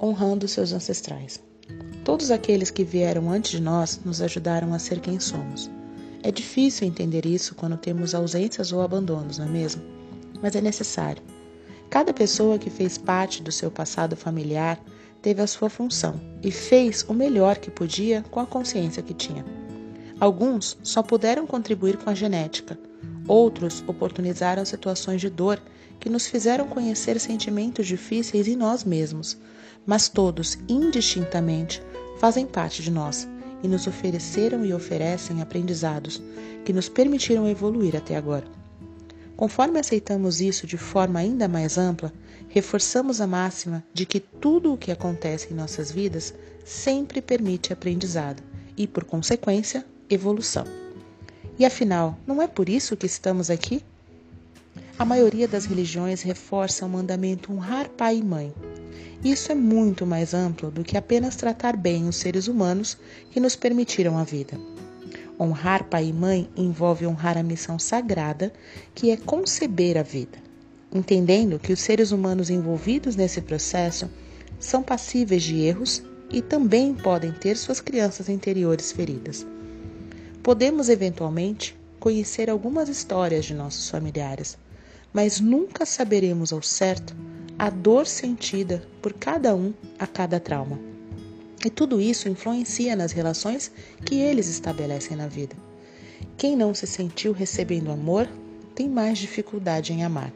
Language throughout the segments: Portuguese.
honrando seus ancestrais. Todos aqueles que vieram antes de nós nos ajudaram a ser quem somos. É difícil entender isso quando temos ausências ou abandonos, não é mesmo? Mas é necessário. Cada pessoa que fez parte do seu passado familiar teve a sua função e fez o melhor que podia com a consciência que tinha. Alguns só puderam contribuir com a genética, outros oportunizaram situações de dor que nos fizeram conhecer sentimentos difíceis em nós mesmos, mas todos, indistintamente, fazem parte de nós e nos ofereceram e oferecem aprendizados que nos permitiram evoluir até agora. Conforme aceitamos isso de forma ainda mais ampla, reforçamos a máxima de que tudo o que acontece em nossas vidas sempre permite aprendizado e, por consequência, evolução. E afinal, não é por isso que estamos aqui? A maioria das religiões reforça o mandamento honrar pai e mãe. Isso é muito mais amplo do que apenas tratar bem os seres humanos que nos permitiram a vida. Honrar pai e mãe envolve honrar a missão sagrada que é conceber a vida, entendendo que os seres humanos envolvidos nesse processo são passíveis de erros e também podem ter suas crianças interiores feridas. Podemos eventualmente conhecer algumas histórias de nossos familiares, mas nunca saberemos ao certo a dor sentida por cada um a cada trauma. E tudo isso influencia nas relações que eles estabelecem na vida. Quem não se sentiu recebendo amor tem mais dificuldade em amar.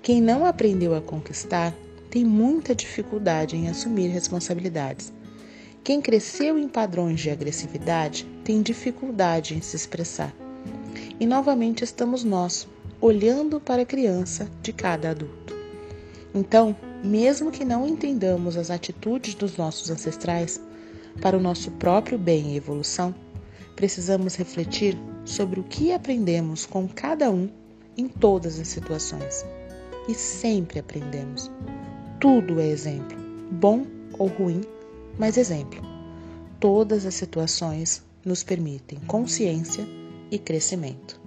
Quem não aprendeu a conquistar tem muita dificuldade em assumir responsabilidades. Quem cresceu em padrões de agressividade tem dificuldade em se expressar. E novamente estamos nós, olhando para a criança de cada adulto. Então, mesmo que não entendamos as atitudes dos nossos ancestrais, para o nosso próprio bem e evolução, precisamos refletir sobre o que aprendemos com cada um em todas as situações. E sempre aprendemos. Tudo é exemplo, bom ou ruim, mas exemplo. Todas as situações nos permitem consciência e crescimento.